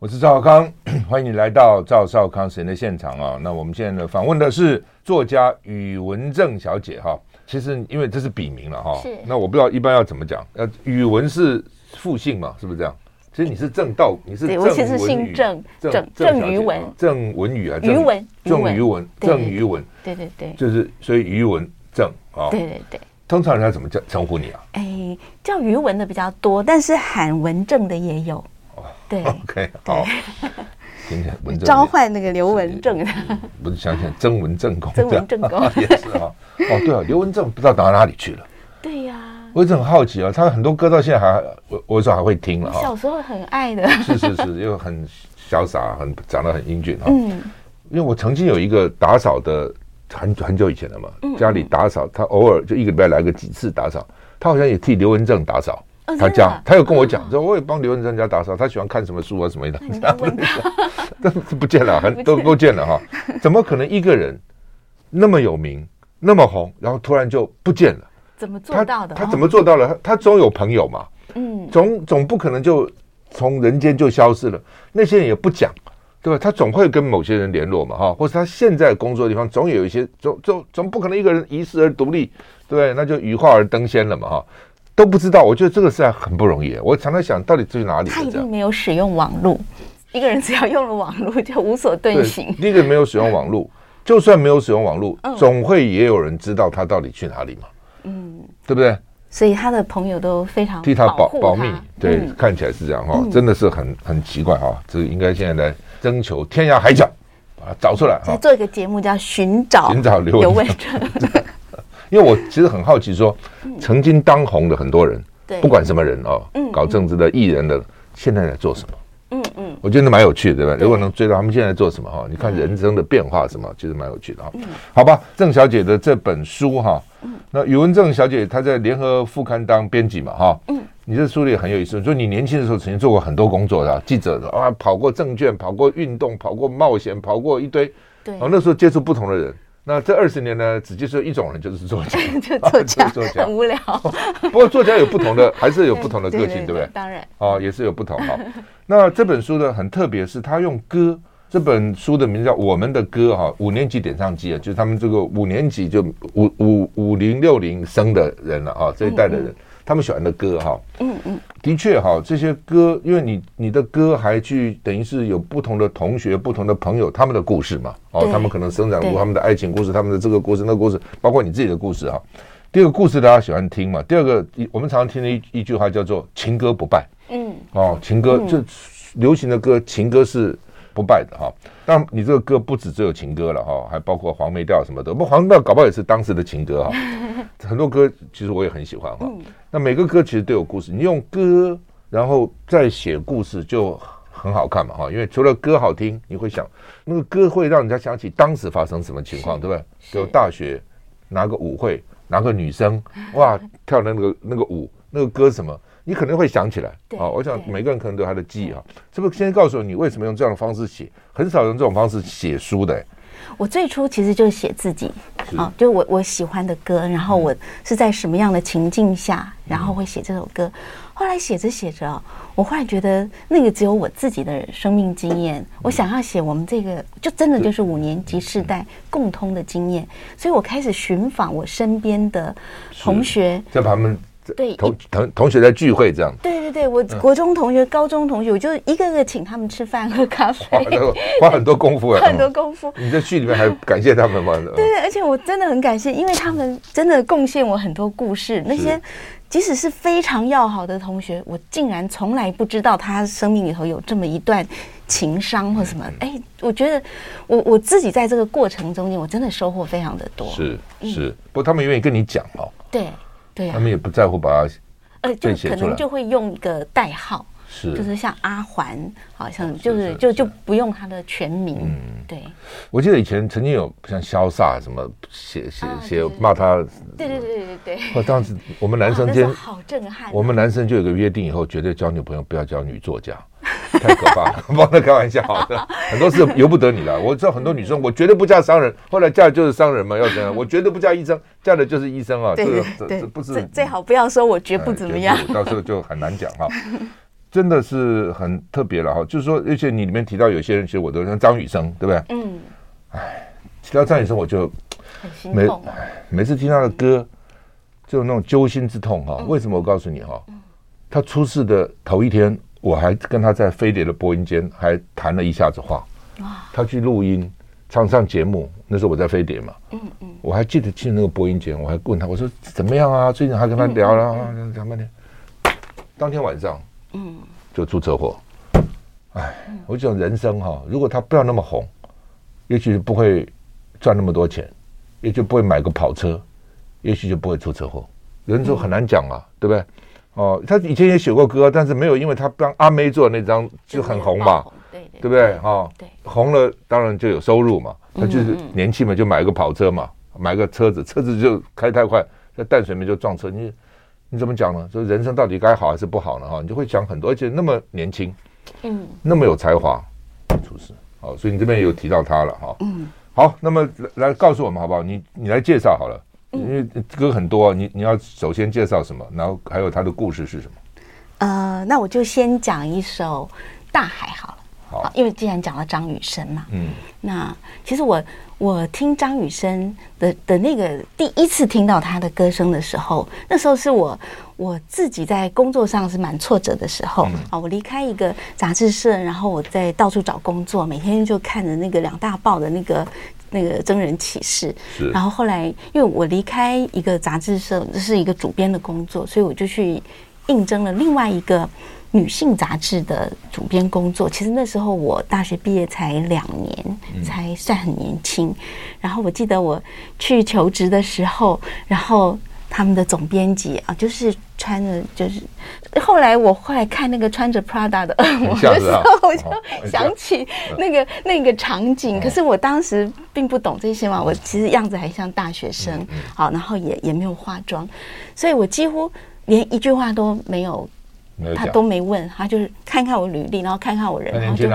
我是赵少康，欢迎你来到赵少康时间的现场啊。那我们现在呢访问的是作家宇文正小姐哈。其实因为这是笔名了哈，是。那我不知道一般要怎么讲，呃，宇文是复姓嘛，是不是这样？其实你是正道，你是正文宇，其实姓郑，郑郑于文，郑文宇啊，于文，郑于文，郑于文，对对对，就是所以于文正啊，对对对。通常人家怎么叫称呼你啊？哎，叫于文的比较多，但是喊文正的也有。对，OK，好，听起来文正召唤那个刘文正，不是想想曾文正公，曾文正公 也是哈。哦，对啊，刘文正不知道打到哪里去了。对呀，我一直很好奇啊，他很多歌到现在还，我我有时候还会听了哈。小时候很爱的，是 是是，又很潇洒，很长得很英俊哈。嗯，因为我曾经有一个打扫的，很很久以前了嘛，家里打扫，他偶尔就一个礼拜来个几次打扫，他好像也替刘文正打扫。他家，他有跟我讲，说我也帮刘文正家打扫。他喜欢看什么书啊，什么的。但是 不见了，很 都都见了哈。怎么可能一个人那么有名，那么红，然后突然就不见了？怎么做到的？他怎么做到了？他他总有朋友嘛。嗯。总总不可能就从人间就消失了。那些人也不讲，对吧？他总会跟某些人联络嘛，哈。或者他现在工作的地方总有一些，总总总不可能一个人遗世而独立，对，那就羽化而登仙了嘛，哈。都不知道，我觉得这个是很不容易。我常常想到底去哪里？他一定没有使用网络。一个人只要用了网络，就无所遁形。第一个没有使用网络，就算没有使用网络，嗯、总会也有人知道他到底去哪里嘛。嗯，对不对？所以他的朋友都非常替他保保密。对，嗯、看起来是这样哈、哦，真的是很很奇怪哈、哦。这应该现在来征求天涯海角把它找出来。再做一个节目叫寻找寻找刘文正。因为我其实很好奇，说曾经当红的很多人，不管什么人哦，搞政治的、艺人的，现在在做什么？嗯嗯，我觉得蛮有趣的，对吧？如果能追到他们现在做什么哈，你看人生的变化什么，其实蛮有趣的哈。好吧，郑小姐的这本书哈，那宇文正小姐她在联合副刊当编辑嘛哈，嗯，你这书里很有意思，说你年轻的时候曾经做过很多工作的，记者的啊，跑过证券，跑过运动，跑过冒险，跑过一堆，对，那时候接触不同的人。那这二十年呢，只接受一种人，就是作家，就作家，作家很无聊。不过作家有不同的，还是有不同的个性，对不对？当然，哦，也是有不同哈。那这本书呢，很特别，是他用歌。这本书的名字叫《我们的歌》哈，五年级点唱机啊，就是他们这个五年级就五五五零六零生的人了啊，这一代的人。他们喜欢的歌哈，嗯嗯，的确哈，这些歌，因为你你的歌还去等于是有不同的同学、不同的朋友，他们的故事嘛，哦，他们可能生长过他们的爱情故事，他们的这个故事、那个故事，包括你自己的故事哈。第二个故事大家喜欢听嘛，第二个我们常常听的一一句话叫做“情歌不败”，嗯，哦，情歌这流行的歌，情歌是。不败的哈，但你这个歌不止只有情歌了哈，还包括黄梅调什么的。不，黄梅调搞不好也是当时的情歌哈。很多歌其实我也很喜欢哈。那每个歌其实都有故事，你用歌然后再写故事就很好看嘛哈。因为除了歌好听，你会想那个歌会让人家想起当时发生什么情况，对不对？就大学拿个舞会，拿个女生哇跳的那个那个舞，那个歌什么？你可能会想起来，啊，我想每个人可能都有他的记忆啊。是不是先告诉你为什么用这样的方式写？很少用这种方式写书的。我最初其实就是写自己，啊，就我我喜欢的歌，然后我是在什么样的情境下，然后会写这首歌。后来写着写着，我忽然觉得那个只有我自己的生命经验，我想要写我们这个，就真的就是五年级世代共通的经验，所以我开始寻访我身边的同学，在他们。对，同同同学在聚会这样。对对对，我国中同学、嗯、高中同学，我就一个个请他们吃饭喝咖啡，花很多功夫啊，很多功夫。你在剧里面还感谢他们吗？对 对，而且我真的很感谢，因为他们真的贡献我很多故事。那些即使是非常要好的同学，我竟然从来不知道他生命里头有这么一段情伤或什么。哎、嗯，我觉得我我自己在这个过程中间，我真的收获非常的多。是是，嗯、不过他们愿意跟你讲哦。对。对啊，他们也不在乎把它，呃，就可能就会用一个代号，是，就是像阿环，好像就是就就不用他的全名。嗯，对。我记得以前曾经有像潇洒什么写写写骂他，对对对对对。我当时我们男生间好震撼，我们男生就有个约定，以后绝对交女朋友不要交女作家。太可怕了，帮他开玩笑的，很多事由不得你了。我知道很多女生，我绝对不嫁商人，后来嫁的就是商人嘛，要怎样？我绝对不嫁医生，嫁的就是医生啊。这个这这不是最好不要说，我绝不怎么样，到时候就 很难讲哈。真的是很特别了哈。就是说，而且你里面提到有些人，其实我都像张雨生，对不对？嗯。哎，提到张雨生，我就很心痛。每每次听他的歌，就有那种揪心之痛哈。为什么？我告诉你哈，他出事的头一天，我还跟他在飞碟的播音间还谈了一下子话。哇。他去录音，唱上节目，那时候我在飞碟嘛。嗯嗯。我还记得去那个播音间，我还问他，我说怎么样啊？最近还跟他聊了，讲半天。当天晚上，嗯，就出车祸。哎，我就讲人生哈，如果他不要那么红。也许不会赚那么多钱，也就不会买个跑车，也许就不会出车祸。人生很难讲啊，对不对？哦，他以前也写过歌，但是没有因为他帮阿妹做的那张就很红嘛，对对不对？哈，红了当然就有收入嘛。他就是年轻嘛，就买个跑车嘛，买个车子，车子就开太快，在淡水面就撞车。你你怎么讲呢？说人生到底该好还是不好呢？哈，你就会讲很多，而且那么年轻，嗯，那么有才华，出事。好，所以你这边有提到他了哈。嗯，好，那么来来告诉我们好不好？你你来介绍好了，因为歌很多，你你要首先介绍什么？然后还有他的故事是什么？呃，那我就先讲一首《大海》好了。好，因为既然讲了张雨生嘛，嗯，那其实我我听张雨生的的那个第一次听到他的歌声的时候，那时候是我我自己在工作上是蛮挫折的时候啊，嗯，我离开一个杂志社，然后我在到处找工作，每天就看着那个两大报的那个那个真人启事，然后后来因为我离开一个杂志社，这是一个主编的工作，所以我就去应征了另外一个。女性杂志的主编工作，其实那时候我大学毕业才两年，才算很年轻。然后我记得我去求职的时候，然后他们的总编辑啊，就是穿着，就是后来我后来看那个穿着 Prada 的恶魔的时候，我就想起那个那个场景。可是我当时并不懂这些嘛，我其实样子还像大学生，好，然后也也没有化妆，所以我几乎连一句话都没有。他都没问，他就是看看我履历，然后看看我人，然后就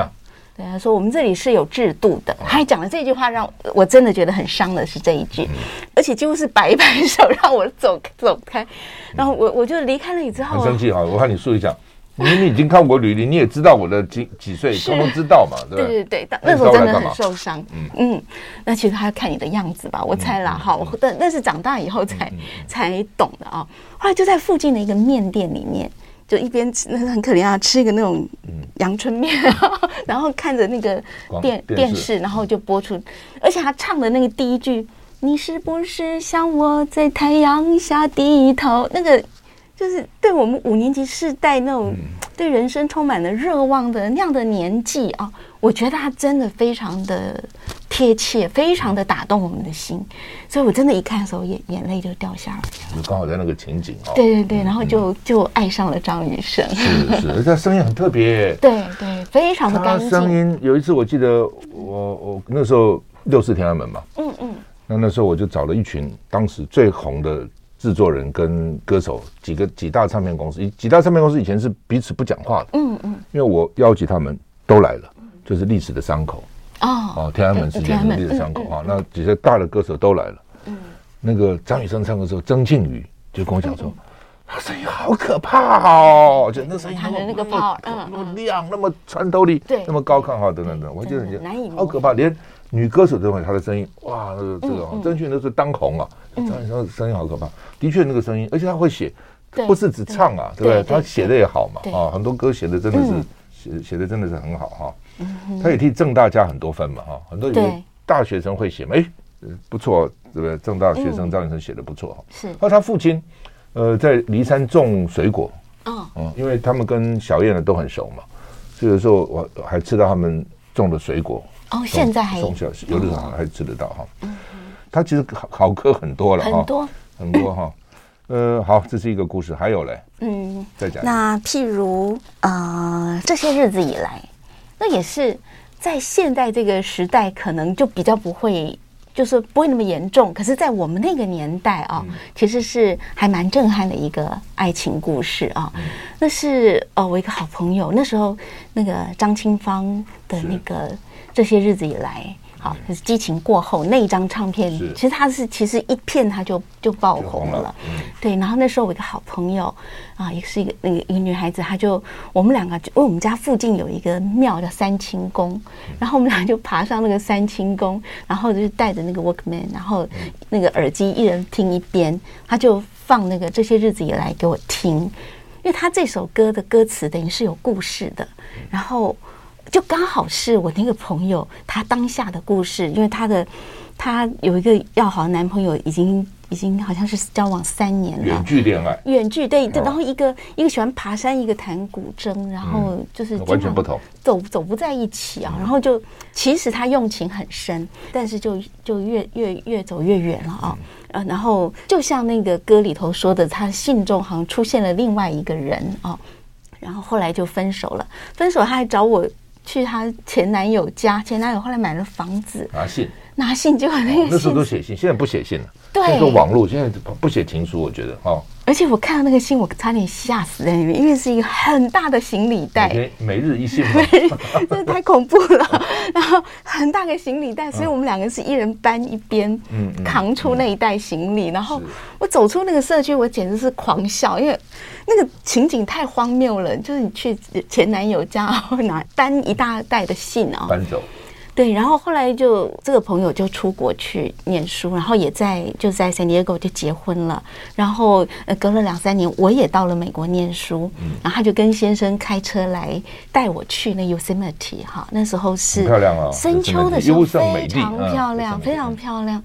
对他说：“我们这里是有制度的。”他还讲了这句话，让我真的觉得很伤的是这一句，而且几乎是摆一摆手让我走走开。然后我我就离开了你之后，很生气哈！我看你说一下，你你已经看过履历，你也知道我的几几岁，通通知道嘛？对对对，那时候真的很受伤。嗯嗯，那其实他看你的样子吧，我猜啦哈。但那是长大以后才才懂的啊。后来就在附近的一个面店里面。就一边吃，那个很可怜啊，吃一个那种阳春面，然后看着那个电电视，然后就播出，而且他唱的那个第一句“你是不是像我在太阳下低头”，那个就是对我们五年级世代那种对人生充满了热望的那样的年纪啊，我觉得他真的非常的。贴切，非常的打动我们的心，所以我真的，一看的时候眼眼泪就掉下来了。就刚好在那个情景哦。对对对，然后就就爱上了张雨生。是是，他声音很特别。对对，非常的干净。声音有一次我记得我我那时候六四天安门嘛，嗯嗯，那那时候我就找了一群当时最红的制作人跟歌手，几个几大唱片公司，几大唱片公司以前是彼此不讲话的，嗯嗯，因为我邀请他们都来了，就是历史的伤口。哦。哦，天安门事件的伤口啊，那几个大的歌手都来了。嗯，那个张雨生唱的时候，曾庆瑜就跟我讲说，他声音好可怕哦，就那声音那么那么亮，那么穿透力，对，那么高亢哈，等等等，我觉得难以好可怕，连女歌手都认为他的声音，哇，那个这个曾庆瑜那是当红啊，张雨生声音好可怕，的确那个声音，而且他会写，不是只唱啊，对不对？他写的也好嘛，啊，很多歌写的真的是写写的真的是很好哈。他也替正大加很多分嘛，哈，很多有大学生会写嘛，哎，不错，对不对？政大学生张雨生写的不错，是。然后他父亲，呃，在骊山种水果，嗯嗯，因为他们跟小燕呢都很熟嘛，所以有时候我还吃到他们种的水果。哦，现在还有的时候还吃得到哈。嗯，他其实好好歌很多了哈，很多很多哈。呃，好，这是一个故事，还有嘞，嗯，再讲。那譬如呃，这些日子以来。那也是在现在这个时代，可能就比较不会，就是不会那么严重。可是，在我们那个年代啊，其实是还蛮震撼的一个爱情故事啊。那是呃，我一个好朋友，那时候那个张清芳的那个这些日子以来，好，就是激情过后那一张唱片，其实它是其实一片它就就爆红了，了嗯、对。然后那时候我一个好朋友啊，也是一个那个一个女孩子，她就我们两个就因为我们家附近有一个庙叫三清宫，然后我们俩就爬上那个三清宫，然后就带着那个 Walkman，然后那个耳机一人听一边，他就放那个这些日子以来给我听，因为他这首歌的歌词等于是有故事的，然后。就刚好是我那个朋友他当下的故事，因为他的他有一个要好的男朋友，已经已经好像是交往三年了，远距恋爱，远距对，然后一个一个喜欢爬山，一个弹古筝，然后就是完全不同，走走不在一起啊，然后就其实他用情很深，但是就就越越越走越远了啊，呃，然后就像那个歌里头说的，他信中好像出现了另外一个人啊，然后后来就分手了，分手他还找我。去她前男友家，前男友后来买了房子，拿信，拿信就那个、哦，那时候都写信，现在不写信了。对，那个网络现在不写情书，我觉得哦。而且我看到那个信，我差点吓死在里面，因为是一个很大的行李袋，每，每日一信，每日真的太恐怖了。然后很大个行李袋，所以我们两个是一人搬一边，嗯，扛出那一袋行李。然后我走出那个社区，我简直是狂笑，因为那个情景太荒谬了。就是你去前男友家，然后拿搬一大袋的信啊，搬走。对，然后后来就这个朋友就出国去念书，然后也在就在 San Diego 就结婚了，然后呃隔了两三年，我也到了美国念书，然后他就跟先生开车来带我去那 Yosemite 哈，那时候是漂亮啊，深秋的时候非常漂亮，非常漂亮。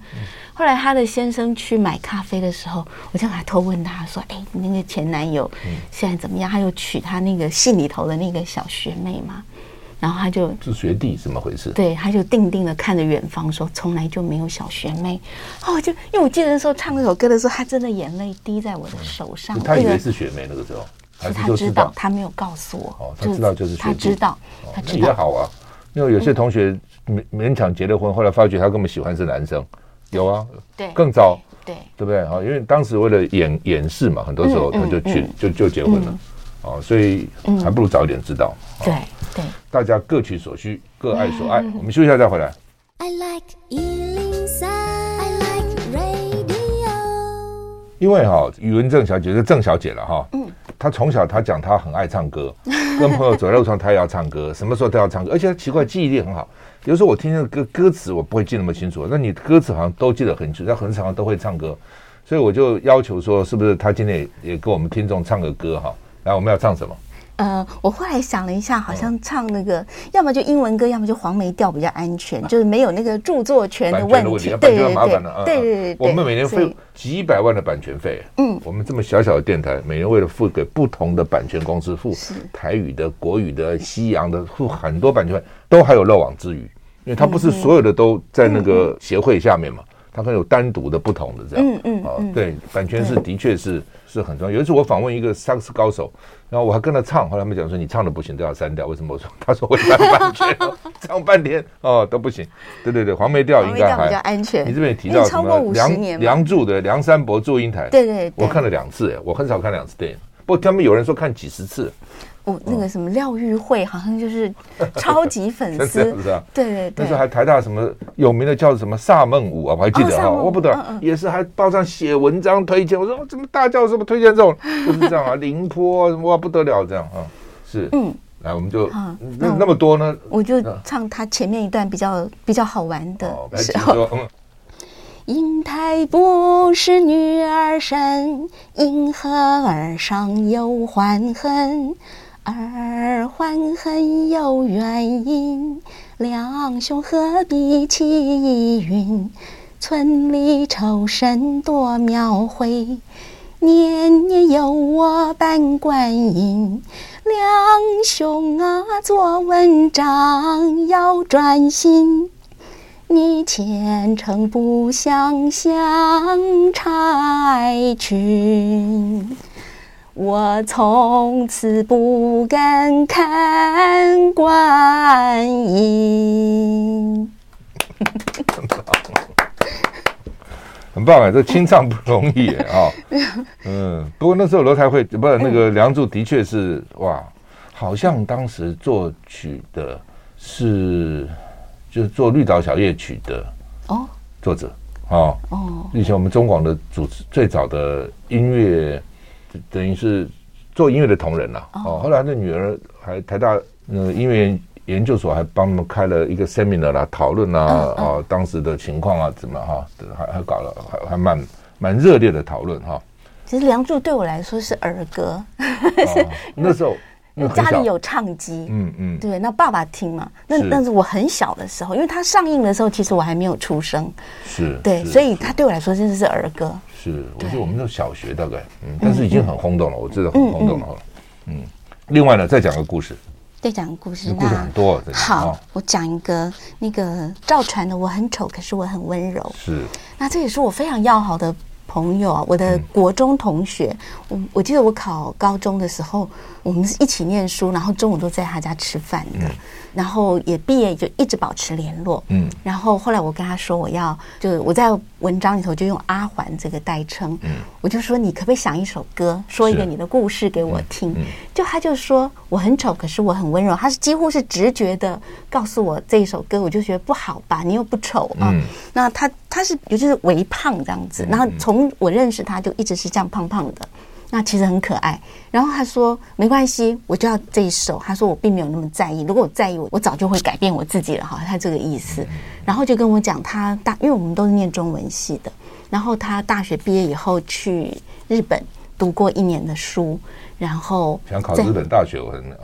后来他的先生去买咖啡的时候，我就还偷问他说：“哎，你那个前男友现在怎么样？他有娶他那个信里头的那个小学妹吗？”然后他就是学弟，怎么回事？对，他就定定的看着远方，说从来就没有小学妹。哦，就因为我记得那时候唱那首歌的时候，他真的眼泪滴在我的手上。他以为是学妹那个时候，是他知道，他没有告诉我。哦，他知道就是学弟，他知道，他知道也好啊。因为有些同学勉勉强结了婚，后来发觉他根本喜欢是男生，有啊，对，更糟，对，对不对？啊，因为当时为了掩掩饰嘛，很多时候他就去就就结婚了。哦，所以还不如早一点知道。对对，大家各取所需，各爱所爱。我们休息一下再回来。I like 因为哈，宇文正小姐是郑小姐了哈。嗯。她从小她讲她很爱唱歌，跟朋友走在路上她也要唱歌，什么时候都要唱歌，而且她奇怪记忆力很好。有时候我听那个歌歌词我不会记那么清楚，那你歌词好像都记得很清楚，她很常都会唱歌，所以我就要求说，是不是她今天也也给我们听众唱个歌哈？来，我们要唱什么？呃，我后来想了一下，好像唱那个，要么就英文歌，要么就黄梅调比较安全，就是没有那个著作权的问题。对对对，对对对。我们每年付几百万的版权费。嗯，我们这么小小的电台，每年为了付给不同的版权公司付台语的、国语的、西洋的，付很多版权费，都还有漏网之鱼，因为它不是所有的都在那个协会下面嘛，它可能有单独的不同的这样。嗯嗯。啊，对，版权是的确是。是很重要。有一次我访问一个萨克斯高手，然后我还跟他唱，后来他们讲说，你唱的不行，都要删掉。为什么？我说他说我唱半天，唱半天哦都不行。对对对，黄梅调应该还比较安全。你这边也提到什么梁梁祝的梁山伯祝英台？对对，我看了两次，哎，我很少看两次电影，不过他们有人说看几十次。哦，那个什么廖玉慧好像就是 超级粉丝，是不是啊？对对对。那时候还台大什么有名的叫什么萨孟舞啊，我还记得哈，我不得也是还报上写文章推荐。我说怎么大教授推荐这种，就是这样啊，凌波哇不得了这样啊，是嗯，来我们就那那么多呢，我就唱他前面一段比较比较好玩的时候。英台不是女儿身，因何而上又怀恨？儿怀恨有原因，两兄何必起疑云？村里仇深多庙会，年年有我扮观音。两兄啊，做文章要专心，你前程不想像柴郡。我从此不敢看观音。很棒哎，这清唱不容易啊。嗯，不过那时候罗台会不是那个《梁祝》，的确是哇，好像当时作曲的是就是做《绿岛小夜曲》的哦作者哦哦，以前我们中广的主持最早的音乐，等于是做音乐的同仁了哦。后来那女儿还台大那个音乐研究所还帮我们开了一个 seminar 啦，讨论啊哦当时的情况啊怎么哈，还还搞了还还蛮蛮热烈的讨论哈。其实《梁祝》对我来说是儿歌，那时候。家里有唱机，嗯嗯，对，那爸爸听嘛，那但是我很小的时候，因为他上映的时候，其实我还没有出生，是对，所以他对我来说真的是儿歌。是，我觉得我们都小学大概，嗯，但是已经很轰动了，我知道很轰动了。嗯，另外呢，再讲个故事，再讲个故事，故事很多。好，我讲一个那个赵传的，我很丑，可是我很温柔。是，那这也是我非常要好的朋友啊，我的国中同学。我我记得我考高中的时候。我们是一起念书，然后中午都在他家吃饭的，嗯、然后也毕业就一直保持联络。嗯，然后后来我跟他说我要，就我在文章里头就用阿环这个代称。嗯，我就说你可不可以想一首歌，说一个你的故事给我听？嗯嗯、就他就说我很丑，可是我很温柔。他是几乎是直觉的告诉我这一首歌，我就觉得不好吧，你又不丑啊。嗯、那他他是尤其是微胖这样子，然后从我认识他就一直是这样胖胖的。那其实很可爱，然后他说没关系，我就要这一首。他说我并没有那么在意，如果我在意，我我早就会改变我自己了哈。他这个意思，然后就跟我讲他大，因为我们都是念中文系的，然后他大学毕业以后去日本读过一年的书，然后想考日本大学，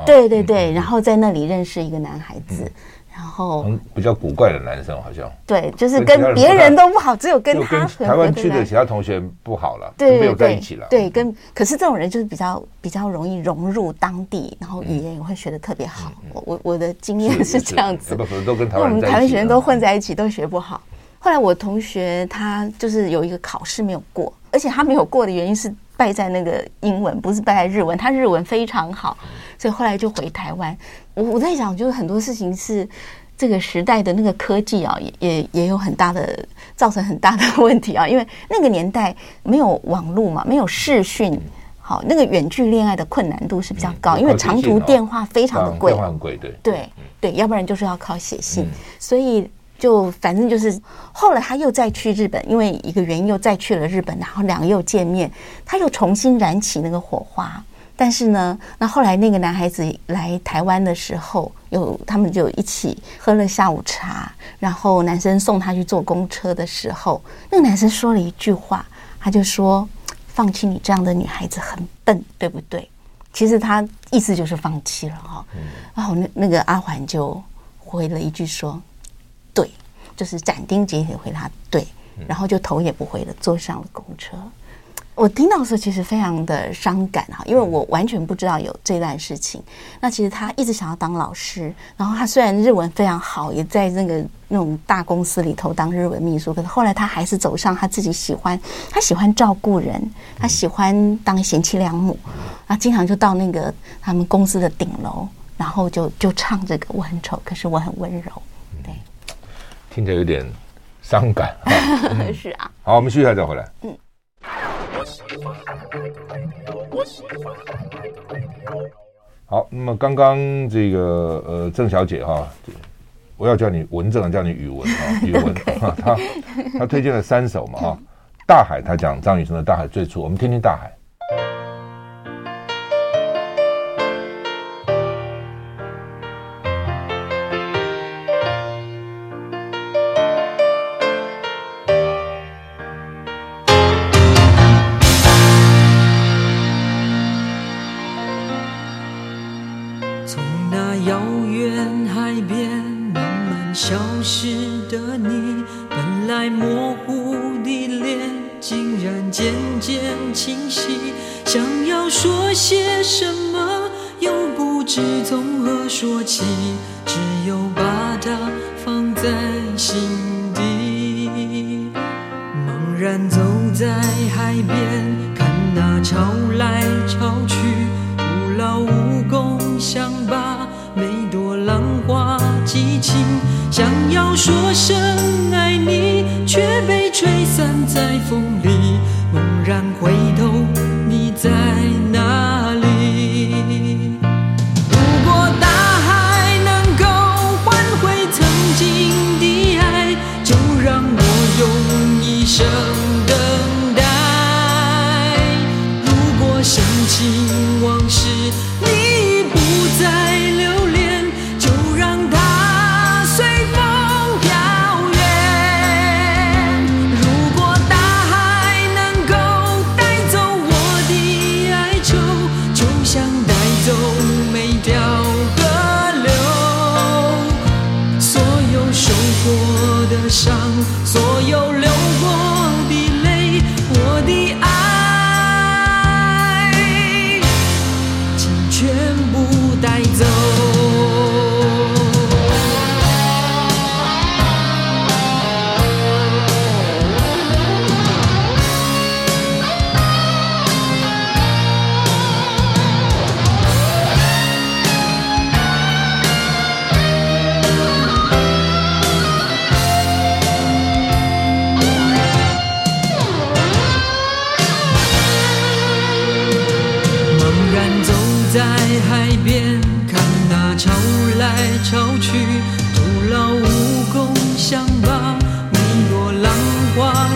对对对，然后在那里认识一个男孩子。然后比较古怪的男生好像对，就是跟别人都不好，只有跟他台湾区的其他同学不好了，对，没有在一起了。对，跟可是这种人就是比较比较容易融入当地，然后语言也会学的特别好。我我我的经验是这样子，都跟台湾，我们台湾学生都混在一起，都学不好。后来我同学他就是有一个考试没有过，而且他没有过的原因是败在那个英文，不是败在日文。他日文非常好，所以后来就回台湾。我我在想，就是很多事情是这个时代的那个科技啊，也也也有很大的造成很大的 问题啊。因为那个年代没有网络嘛，没有视讯，好，那个远距恋爱的困难度是比较高，因为长途电话非常的贵，电话很贵，对对对，要不然就是要靠写信，所以就反正就是后来他又再去日本，因为一个原因又再去了日本，然后两个又见面，他又重新燃起那个火花。但是呢，那后来那个男孩子来台湾的时候，有他们就一起喝了下午茶，然后男生送他去坐公车的时候，那个男生说了一句话，他就说：“放弃你这样的女孩子很笨，对不对？”其实他意思就是放弃了哈。然后那那个阿环就回了一句说：“对，就是斩钉截铁回答对。”然后就头也不回的坐上了公车。我听到的时候其实非常的伤感哈，因为我完全不知道有这段事情。那其实他一直想要当老师，然后他虽然日文非常好，也在那个那种大公司里头当日文秘书，可是后来他还是走上他自己喜欢，他喜欢照顾人，他喜欢当贤妻良母，啊，经常就到那个他们公司的顶楼，然后就就唱这个我很丑，可是我很温柔，对，听着有点伤感啊。是啊，好，我们休息一下再回来。嗯。好，那么刚刚这个呃郑小姐哈，我要叫你文正，叫你语文啊，语文哈，她她推荐了三首嘛哈，大海，她讲张雨生的《大海最初》，我们听听大海。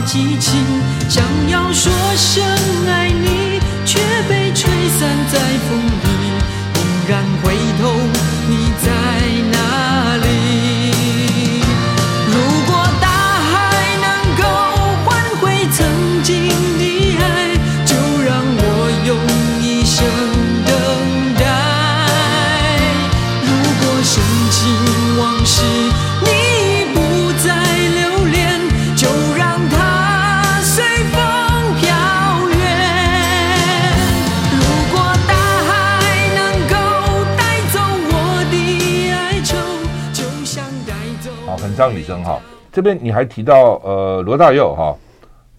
激情想要说声爱张雨生哈，这边你还提到呃罗大佑哈，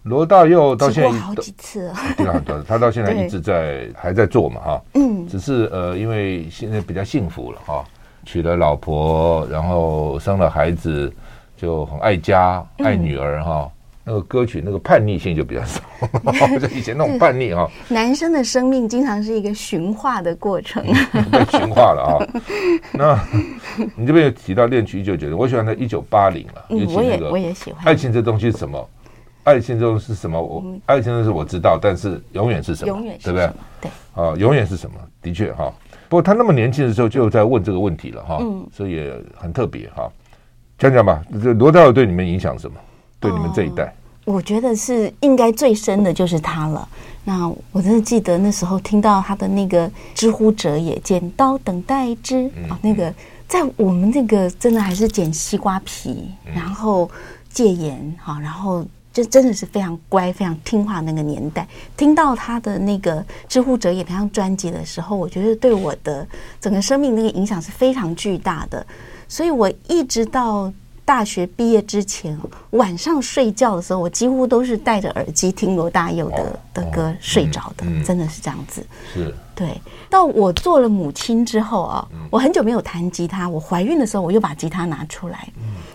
罗大佑到现在好几次。了，对啊，他到现在一直在还在做嘛哈，嗯，只是呃因为现在比较幸福了哈，娶了老婆，然后生了孩子，就很爱家爱女儿哈。那个歌曲那个叛逆性就比较少，就以前那种叛逆啊。男生的生命经常是一个驯化的过程，被驯化了啊。那你这边有提到恋曲一九九零，我喜欢他一九八零了，尤其那个我也喜欢。爱情这东西是什么？爱情这东西是什么？我爱情这东西我知道，但是永远是什么？永远对不对？对啊，永远是什么？的确哈。不过他那么年轻的时候就在问这个问题了哈，所以也很特别哈。讲讲吧，这罗大佑对你们影响什么？对你们这一代，我觉得是应该最深的就是他了。那我真的记得那时候听到他的那个“知乎者也，剪刀等待之”啊，那个在我们那个真的还是剪西瓜皮，然后戒严哈，然后就真的是非常乖、非常听话那个年代。听到他的那个“知乎者也”那张专辑的时候，我觉得对我的整个生命那个影响是非常巨大的。所以我一直到。大学毕业之前，晚上睡觉的时候，我几乎都是戴着耳机听罗大佑的的歌睡着的，真的是这样子。是，对。到我做了母亲之后啊，我很久没有弹吉他。我怀孕的时候，我又把吉他拿出来，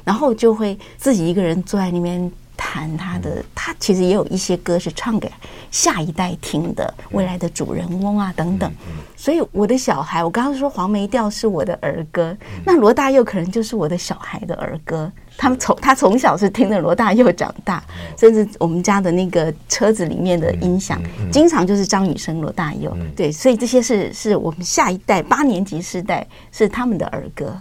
然后就会自己一个人坐在那边。弹他的，他其实也有一些歌是唱给下一代听的，未来的主人翁啊等等。所以我的小孩，我刚刚说黄梅调是我的儿歌，那罗大佑可能就是我的小孩的儿歌。他们从他从小是听着罗大佑长大，甚至我们家的那个车子里面的音响，经常就是张雨生、罗大佑。对，所以这些是是我们下一代八年级世代是他们的儿歌。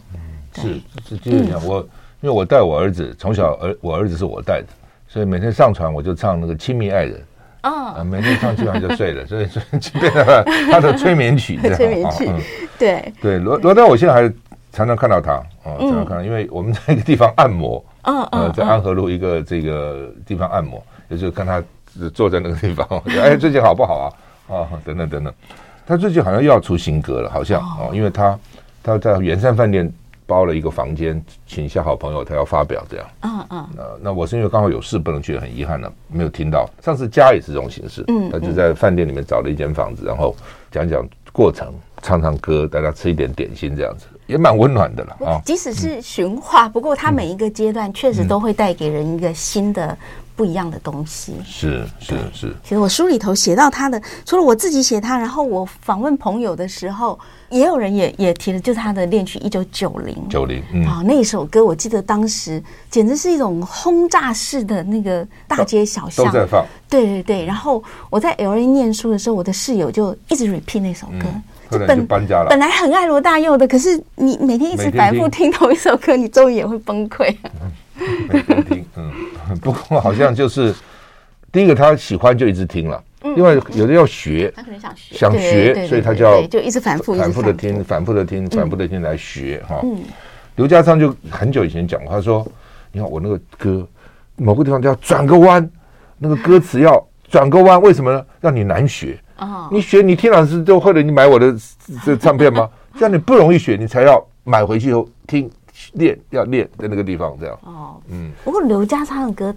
是，是接着讲我，因为我带我儿子从小儿我儿子是我带的。所以每天上船我就唱那个亲密爱人啊，每天唱基本上就睡了，所以 所以就变成了他的催眠曲，催眠曲，对对。罗罗丹，我现在还常常看到他啊，常常看到，因为我们在一个地方按摩，呃，在安和路一个这个地方按摩，也就是看他坐在那个地方，哎，最近好不好啊？啊，等等等等，他最近好像又要出新歌了，好像哦，因为他他在圆山饭店。包了一个房间，请一下好朋友，他要发表这样。嗯嗯。那那我是因为刚好有事不能去，很遗憾的没有听到。上次家也是这种形式，嗯，他就在饭店里面找了一间房子，然后讲讲过程，唱唱歌，大家吃一点点心，这样子也蛮温暖的了啊。即使是驯化，不过它每一个阶段确实都会带给人一个新的。不一样的东西是是是。其实我书里头写到他的，除了我自己写他，然后我访问朋友的时候，也有人也也提了，就是他的恋曲一九九零九零啊，那首歌我记得当时简直是一种轰炸式的那个大街小巷都在放，对对对。然后我在 LA 念书的时候，我的室友就一直 repeat 那首歌，后来就搬家了。本来很爱罗大佑的，可是你每天一直反复听同一首歌，你终于也会崩溃。每天听，嗯。不过好像就是第一个他喜欢就一直听了，另外有的要学，他可能想学，想学，所以他就要就一直反复、反复的听、反复的听、反复的听来学哈。刘家昌就很久以前讲过，他说：“你看我那个歌，某个地方就要转个弯，那个歌词要转个弯，为什么呢？让你难学。哦，你学你听老师就会了，你买我的这唱片吗？这样你不容易学，你才要买回去以后听练，要练在那个地方这样。哦，嗯。不过刘家昌的歌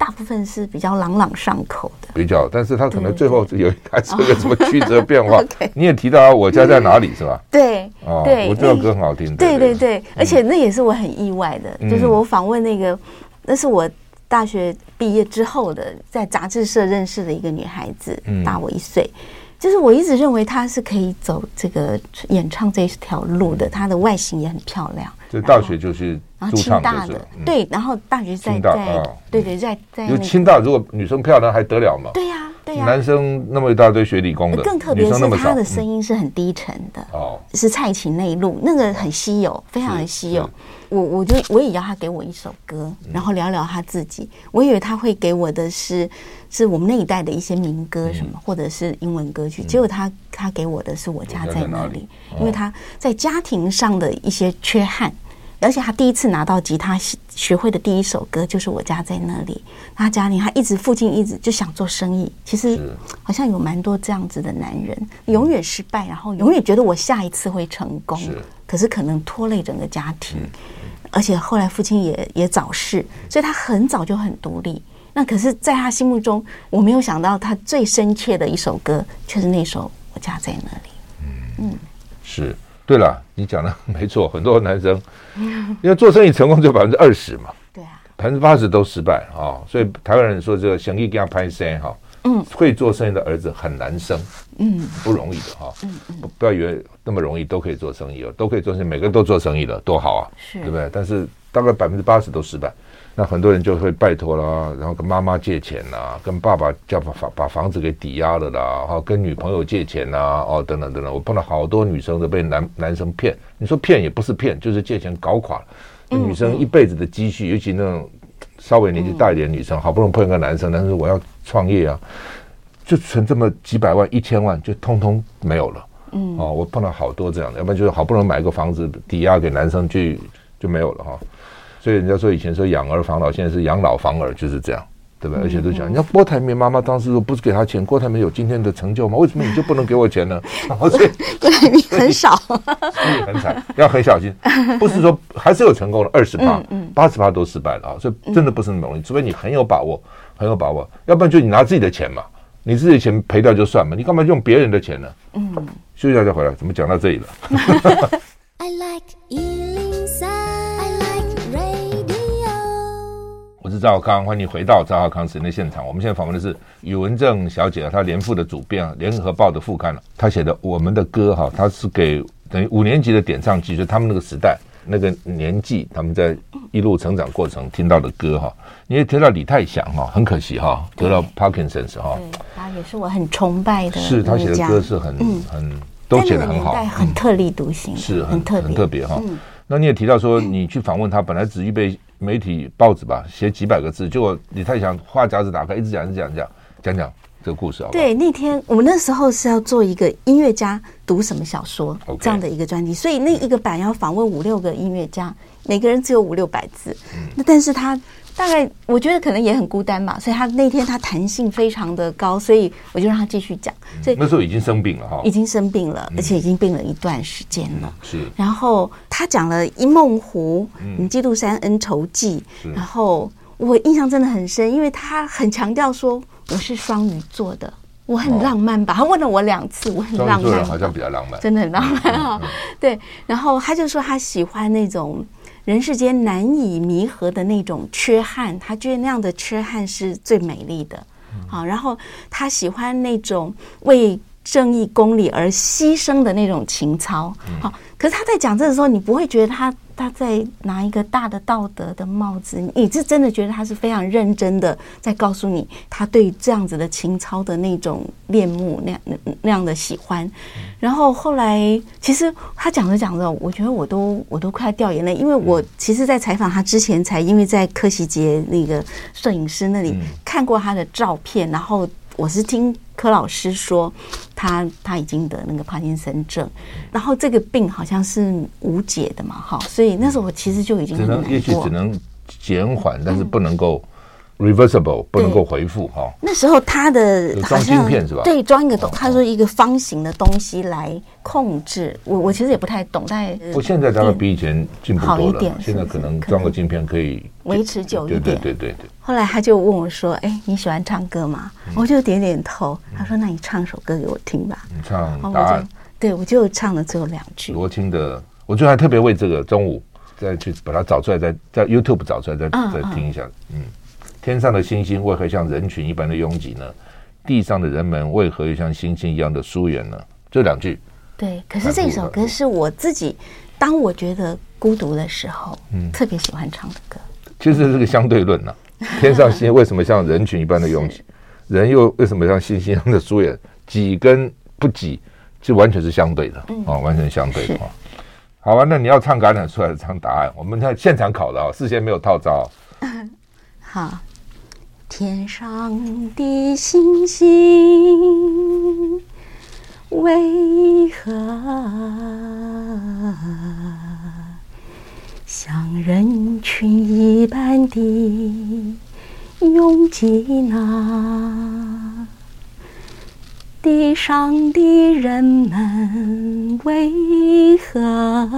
大部分是比较朗朗上口的，比较，但是他可能最后有还是个什么曲折变化。你也提到我家在哪里是吧？对，哦，对，我这首歌很好听。对对对，而且那也是我很意外的，就是我访问那个，那是我。大学毕业之后的，在杂志社认识的一个女孩子，大我一岁。就是我一直认为她是可以走这个演唱这条路的，她的外形也很漂亮。就大学就是，然后清大的，对，然后大学在在，对对，在在。清大如果女生漂亮还得了嘛？对呀，对呀。男生那么一大堆学理工的，更特别是他的声音是很低沉的哦，是蔡琴那一路，那个很稀有，非常的稀有。我我就我也要他给我一首歌，然后聊聊他自己。我以为他会给我的是是我们那一代的一些民歌什么，或者是英文歌曲。结果他他给我的是我家在哪里，因为他在家庭上的一些缺憾，而且他第一次拿到吉他学会的第一首歌就是我家在那里。他家里他一直父亲一直就想做生意，其实好像有蛮多这样子的男人，永远失败，然后永远觉得我下一次会成功，可是可能拖累整个家庭。而且后来父亲也也早逝，所以他很早就很独立。那可是，在他心目中，我没有想到他最深切的一首歌，却是那首《我家在那里》。嗯，是。对了，你讲的 没错，很多男生因为做生意成功就百分之二十嘛，对啊，百分之八十都失败啊。所以台湾人说这个生意给他拍生哈。嗯，会做生意的儿子很难生，嗯，不容易的哈。嗯嗯，不要以为那么容易都可以做生意哦，都可以做生意，每个人都做生意了，多好啊，是，对不对？但是大概百分之八十都失败，那很多人就会拜托啦，然后跟妈妈借钱呐，跟爸爸叫把房把房子给抵押了啦，哈，跟女朋友借钱呐，哦，等等等等。我碰到好多女生都被男男生骗，你说骗也不是骗，就是借钱搞垮了，女生一辈子的积蓄，尤其那种。稍微年纪大一点的女生，好不容易碰一个男生，但是我要创业啊，就存这么几百万、一千万，就通通没有了。嗯，哦，我碰到好多这样的，要不然就是好不容易买个房子抵押给男生去，就没有了哈。所以人家说以前说养儿防老，现在是养老防儿，就是这样。对吧？而且都讲，你看郭台铭妈妈当时说不是给他钱，郭台铭有今天的成就吗？为什么你就不能给我钱呢？郭台铭很少，所以很惨，要很小心。不是说还是有成功的二十趴，八十趴都失败了啊！所以真的不是那么容易，除非你很有把握，很有把握，要不然就你拿自己的钱嘛，你自己的钱赔掉就算嘛，你干嘛用别人的钱呢？嗯，休息一下再回来，怎么讲到这里了？I like 我是赵少康，欢迎回到赵少康时间的现场。我们现在访问的是宇文正小姐，她联副的主编，联合报的副刊了。她写的《我们的歌》哈，她是给等于五年级的点唱机，就他们那个时代那个年纪，他们在一路成长过程听到的歌哈。你也提到李泰祥哈，很可惜哈，得到 Parkinson's 哈。他也是我很崇拜的。是他写的歌是很很都写的很好，很特立独行，是很特很特别哈。那你也提到说，你去访问他，本来只预备。媒体报纸吧，写几百个字，结果李太祥话匣子打开，一直讲，一直讲，讲讲讲这个故事好好？对，那天我们那时候是要做一个音乐家读什么小说这样的一个专题，所以那一个版要访问五六个音乐家，每个人只有五六百字，那、嗯、但是他。大概我觉得可能也很孤单吧，所以他那天他弹性非常的高，所以我就让他继续讲。所以那时候已经生病了哈，已经生病了，而且已经病了一段时间了。是。然后他讲了《一梦湖》，嗯，《基督山恩仇记》，然后我印象真的很深，因为他很强调说我是双鱼座的，我很浪漫吧？他问了我两次，我很浪漫，好像比较浪漫，真的很浪漫哈。对，然后他就说他喜欢那种。人世间难以弥合的那种缺憾，他觉得那样的缺憾是最美丽的。好，然后他喜欢那种为正义公理而牺牲的那种情操。好，可是他在讲这个时候，你不会觉得他。他在拿一个大的道德的帽子，你是真的觉得他是非常认真的在告诉你，他对这样子的情操的那种恋慕，那样那样的喜欢。然后后来，其实他讲着讲着，我觉得我都我都快掉眼泪，因为我其实，在采访他之前，才因为在柯西杰那个摄影师那里看过他的照片，然后。我是听柯老师说，他他已经得那个帕金森症，然后这个病好像是无解的嘛，哈，所以那时候我其实就已经很难过，只能也许只能减缓，但是不能够 reversible，不能够回复哈。那时候他的装晶片是吧？对，装一个东，他说一个方形的东西来控制。我我其实也不太懂，但我现在当然比以前进步多一点，现在可能装个晶片可以维持久一点。对对对对。后来他就问我说：“哎，你喜欢唱歌吗？”我就点点头。他说：“那你唱首歌给我听吧。”你唱答案。对，我就唱了最后两句。罗青的，我最后还特别为这个中午再去把它找出来，再在 YouTube 找出来，再再听一下。嗯，天上的星星为何像人群一般的拥挤呢？地上的人们为何又像星星一样的疏远呢？这两句。对，可是这首歌是我自己，当我觉得孤独的时候，嗯，特别喜欢唱的歌。其实这是个相对论呐，天上星为什么像人群一般的拥挤，人又为什么像星星一样的疏远？挤跟不挤。就完全是相对的，嗯、哦，完全相对的。是好吧，那你要唱橄榄树还是唱答案？我们在现场考的啊，事先没有套招。好，天上的星星为何像人群一般的拥挤呢？地上的人们为何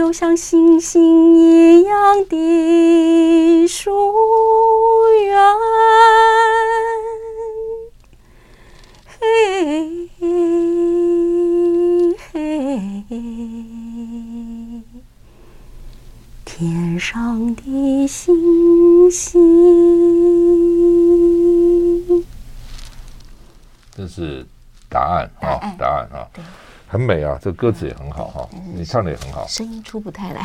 就像星星一样的疏远？嘿嘿，天上的星星。这是答案啊，答案啊，很美啊，这歌词也很好哈，你唱的也很好，声音出不太来，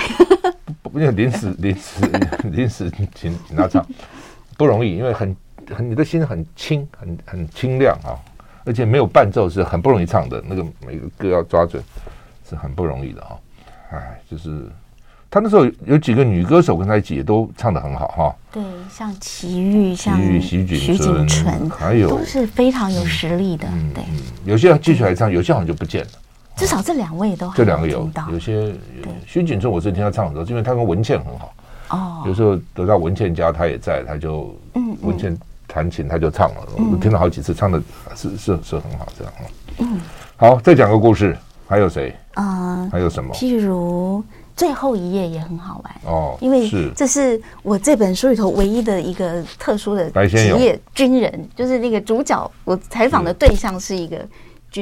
不，因为临时 临时临时请请他唱 不容易，因为很很你的心很清，很很清亮啊，而且没有伴奏是很不容易唱的，那个每个歌要抓准是很不容易的哈，哎，就是。他那时候有几个女歌手跟他一起，也都唱的很好哈。对，像齐豫、像徐徐锦纯，还有都是非常有实力的。对，有些继续来唱，有些好像就不见了。至少这两位都这两个有，有些徐锦春，我是听他唱的时候，因为他跟文倩很好。哦。有时候得到文倩家，他也在，他就嗯，文倩弹琴，他就唱了。我听了好几次，唱的是是是很好，这样。嗯。好，再讲个故事，还有谁？啊，还有什么？譬如。最后一页也很好玩哦，因为这是我这本书里头唯一的一个特殊的职业军人，就是那个主角。我采访的对象是一个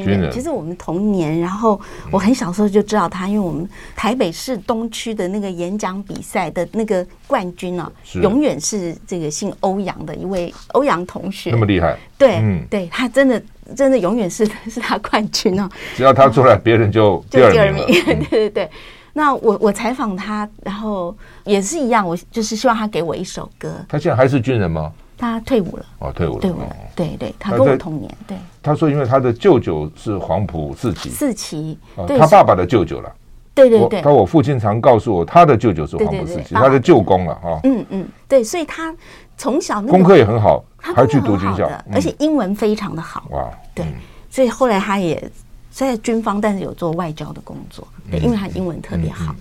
军人，其实我们同年，然后我很小时候就知道他，因为我们台北市东区的那个演讲比赛的那个冠军啊，永远是这个姓欧阳的一位欧阳同学，那么厉害，对，对他真的真的永远是 是他冠军哦，只要他出来，别人就第二名，对对对。那我我采访他，然后也是一样，我就是希望他给我一首歌。他现在还是军人吗？他退伍了。哦，退伍了。退伍了。对对，他跟我同年。对。他说，因为他的舅舅是黄埔四期。四期。他爸爸的舅舅了。对对对。他我父亲常告诉我，他的舅舅是黄埔四期，他的舅公了哈。嗯嗯，对，所以他从小功课也很好，还去读军校，而且英文非常的好。哇。对，所以后来他也。在军方，但是有做外交的工作，对，因为他英文特别好，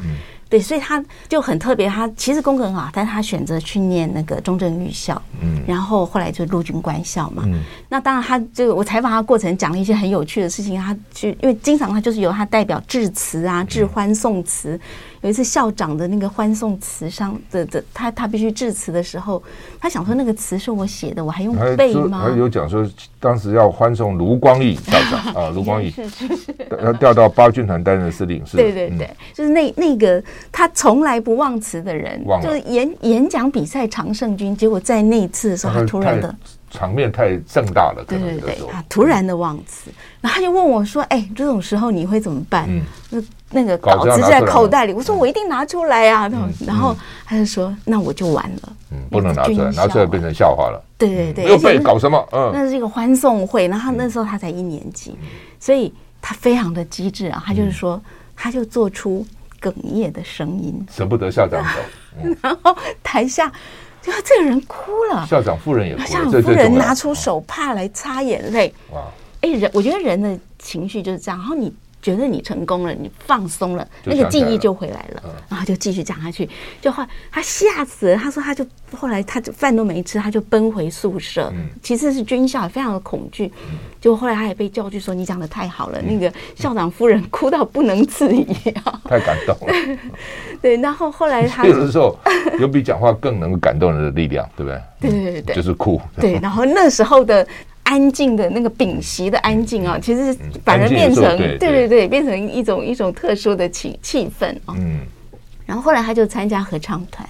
对，所以他就很特别。他其实功课很好，但是他选择去念那个中正预校，嗯，然后后来就陆军官校嘛。嗯那当然，他就我采访他过程讲了一些很有趣的事情。他就因为经常他就是由他代表致辞啊，致欢送词。有一次校长的那个欢送词上的的，他他必须致辞的时候，他想说那个词是我写的，我还用背吗？还有讲说当时要欢送卢光义校长啊，卢光义是 是是，要调到八军团担任司令，是。对对对，就是那那个他从来不忘词的人，就是演演讲比赛常胜军，结果在那一次的时候，他突然的。场面太盛大了，对对对，他突然的忘词，然后他就问我说：“哎，这种时候你会怎么办？”那那个稿子在口袋里，我说：“我一定拿出来啊！”然后他就说：“那我就完了，嗯，不能拿出来，拿出来变成笑话了。”对对对，没有背搞什么？嗯，那是一个欢送会，然后那时候他才一年级，所以他非常的机智啊，他就是说，他就做出哽咽的声音，舍不得校长走，然后台下。就这个人哭了，校长夫人也哭了，校长夫人拿出手帕来擦眼泪。哇！哎，人我觉得人的情绪就是这样。然后你觉得你成功了，你放松了，那个记忆就回来了，嗯然后就继续讲下去。就后来他吓死了，他说他就后来他就饭都没吃，他就奔回宿舍。嗯其实是军校，非常的恐惧。就后来他也被教具说：“你讲的太好了，嗯那个校长夫人哭到不能自已啊。太感动了。”对，然后后来他有的时候有比讲话更能感动人的力量，对不对？对对对对，就是哭。对，然后那时候的安静的那个屏息的安静啊，其实反而变成对对对，变成一种一种特殊的气气氛啊。嗯，然后后来他就参加合唱团，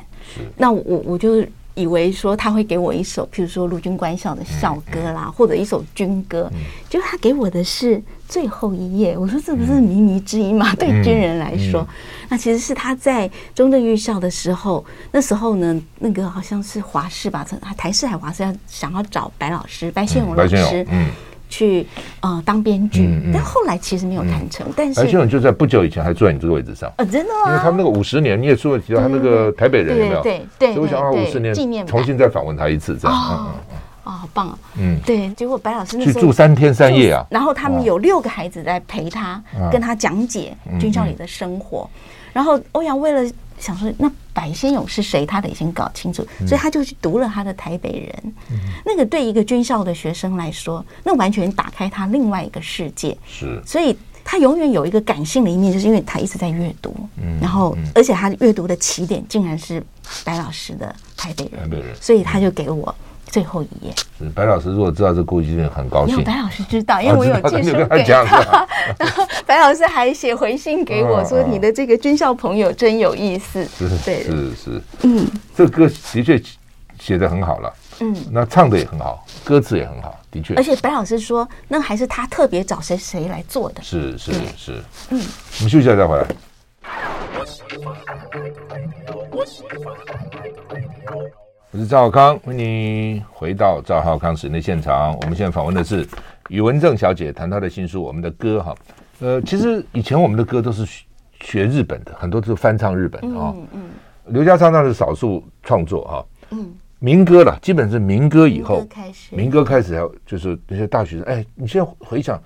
那我我就以为说他会给我一首，譬如说陆军官校的校歌啦，或者一首军歌，结果他给我的是最后一页。我说这不是靡靡之音吗？对军人来说，那其实是他在中正预校的时候，那时候呢，那个好像是华视吧，台视还华视要想要找白老师，白先勇老师，嗯，去呃当编剧嗯嗯，但后来其实没有谈成，但是白先勇就在不久以前还坐在你这个位置上，呃真的吗？因为他们那个五十年，你也说了提到他那个台北人有没有？对对对，所以我想啊，对五十年纪念重新再访问他一次，这样。哦嗯哦，好棒啊！嗯对，结果白老师那时候住三天三夜啊。然后他们有六个孩子在陪他，嗯跟他讲解军校里的生活。然后欧阳为了想说，那白先勇是谁，他得先搞清楚，所以他就去读了他的《台北人》。那个对一个军校的学生来说，那完全打开他另外一个世界。是，所以他永远有一个感性的一面，就是因为他一直在阅读，嗯然后而且他阅读的起点竟然是白老师的《台北人。台》，北人。所以他就给我最后一页。白老师如果知道这个故事，一定很高兴。白老师知道，因为我有寄书哦知道你跟他给讲是吧然后白老师还写回信给我说：“你的这个军校朋友真有意思。”是对，是是，嗯这歌的确写的很好了，嗯。那唱的也很好，歌词也很好，的确。而且白老师说，那还是他特别找谁谁来做的。是是是，嗯，我们休息一下再回来。我是赵少康，欢迎你回到赵浩康室内现场。我们现在访问的是宇文正小姐，谈她的新书《我们的歌》哈。呃，其实以前我们的歌都是学学日本的，很多都是翻唱日本的啊。嗯嗯刘家昌那是少数创作哈。嗯，民歌了，基本是民歌以后民歌开始民歌开始还有就是那些大学生，哎，你现在回想，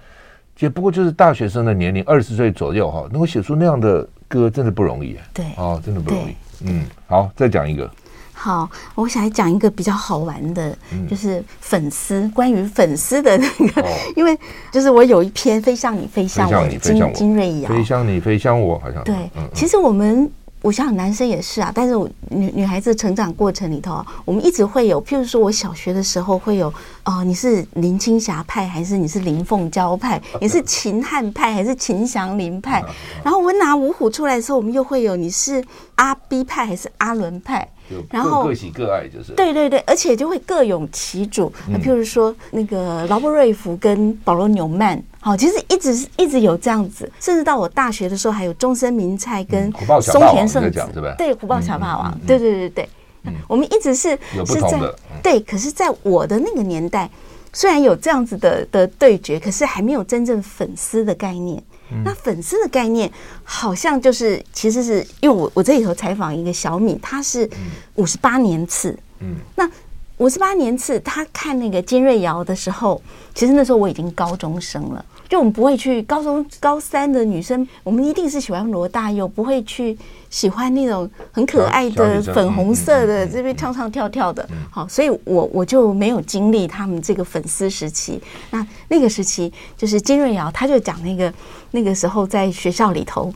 也不过就是大学生的年龄，二十岁左右哈，能够写出那样的歌，真的不容易。对哦，真的不容易。嗯，好，再讲一个。好，我想来讲一个比较好玩的，嗯就是粉丝关于粉丝的那个，哦 因为就是我有一篇《飞向你，飞向我金金瑞瑶，飞向你，飞向我，好像对嗯，其实我们。我想男生也是啊，但是我女女孩子成长过程里头啊，我们一直会有，譬如说我小学的时候会有，哦、呃，你是林青霞派还是你是林凤娇派？你是秦汉派还是秦祥林派？然后我拿五虎出来的时候，我们又会有你是阿 B 派还是阿伦派？然后各喜各爱就是。对对对，而且就会各有其主。那譬如说那个劳勃瑞福跟保罗纽曼。好，其实一直是一直有这样子，甚至到我大学的时候，还有中森明菜跟松田圣子，对，虎豹小霸王，对对对对，我们一直是是在对，可是，在我的那个年代，虽然有这样子的的对决，可是还没有真正粉丝的概念。那粉丝的概念，好像就是其实是因为我我这里头采访一个小米，他是五十八年次，嗯，那。五十八年次，他看那个金瑞瑶的时候，其实那时候我已经高中生了。就我们不会去高中高三的女生，我们一定是喜欢罗大佑，不会去喜欢那种很可爱的粉红色的这边唱唱跳跳的。好，所以我我就没有经历他们这个粉丝时期。那那个时期就是金瑞瑶，他就讲那个那个时候在学校里头。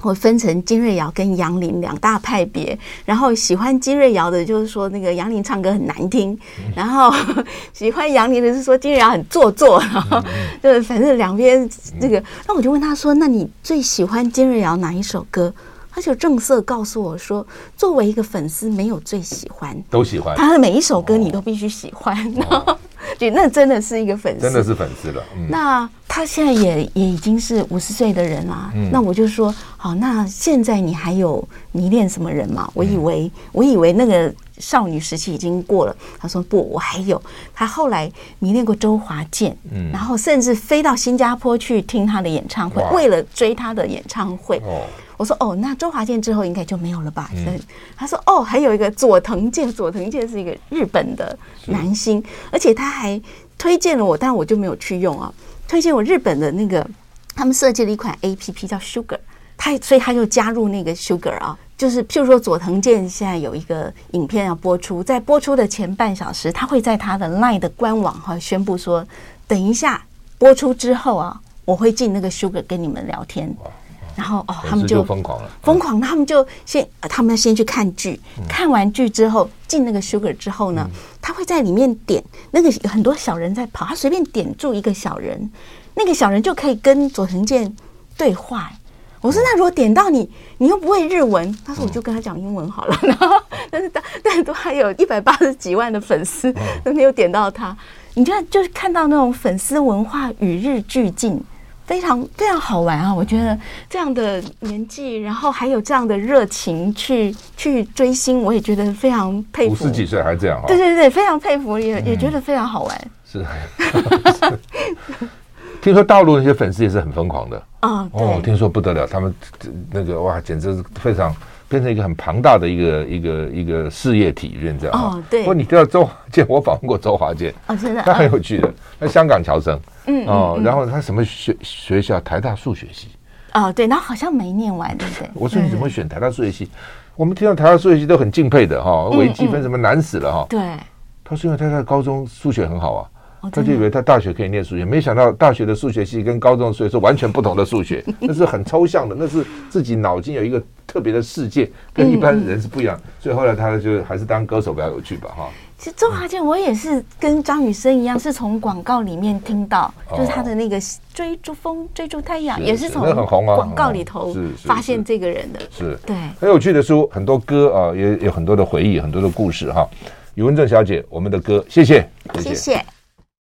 会分成金瑞瑶跟杨林两大派别，然后喜欢金瑞瑶的，就是说那个杨林唱歌很难听，然后 喜欢杨林的是说金瑞瑶很做作，然后 就是反正两边这个，那我就问他说：“那你最喜欢金瑞瑶哪一首歌？”他就正色告诉我说：“作为一个粉丝，没有最喜欢，都喜欢。他的每一首歌，你都必须喜欢。”就那真的是一个粉丝，真的是粉丝了。嗯、那他现在也也已经是五十岁的人啦。嗯、那我就说，好，那现在你还有迷恋什么人吗？我以为，嗯、我以为那个少女时期已经过了。他说不，我还有。他后来迷恋过周华健，嗯，然后甚至飞到新加坡去听他的演唱会，为了追他的演唱会。哦，我说哦，那周华健之后应该就没有了吧？嗯、他说哦，还有一个佐藤健，佐藤健是一个日本的男星，而且他还。推荐了我，但我就没有去用啊。推荐我日本的那个他们设计了一款 APP 叫 Sugar，他所以他就加入那个 Sugar 啊，就是譬如说佐藤健现在有一个影片要播出，在播出的前半小时，他会在他的 LINE 的官网哈宣布说，等一下播出之后啊，我会进那个 Sugar 跟你们聊天。然后哦，他们就疯狂了，疯狂，他们就先，他们先去看剧，看完剧之后进那个 Sugar 之后呢，他会在里面点那个有很多小人在跑，他随便点住一个小人，那个小人就可以跟佐藤健对话。我说那如果点到你，你又不会日文，他说我就跟他讲英文好了。然后但是但但都还有一百八十几万的粉丝都 没有点到他，你就就是看到那种粉丝文化与日俱进。非常非常好玩啊！我觉得这样的年纪，然后还有这样的热情去去追星，我也觉得非常佩服。五十几岁还这样，对对对，非常佩服，也也觉得非常好玩。是，听说大陆那些粉丝也是很疯狂的啊，哦，听说不得了，他们那个哇，简直是非常变成一个很庞大的一个一个一个事业体，认这样哦。对，不过你知道周华健，我访问过周华健哦，真的，他很有趣的，那香港侨生。嗯哦，然后他什么学学校？台大数学系。哦，对，然后好像没念完，对不对？我说你怎么选台大数学系？我们听到台大数学系都很敬佩的哈，微积分什么难死了哈。对。他说因为他在高中数学很好啊，他就以为他大学可以念数学，没想到大学的数学系跟高中的数学是完全不同的数学，那是很抽象的，那是自己脑筋有一个特别的世界，跟一般人是不一样。所以后来他就还是当歌手比较有趣吧，哈。其实周华健，我也是跟张雨生一样，是从广告里面听到，就是他的那个追逐风、追逐太阳，也是从广告里头发现这个人的。是，对，很有趣的书，很多歌啊，也有很多的回忆，很多的故事哈。宇文正小姐，我们的歌，谢谢，谢谢。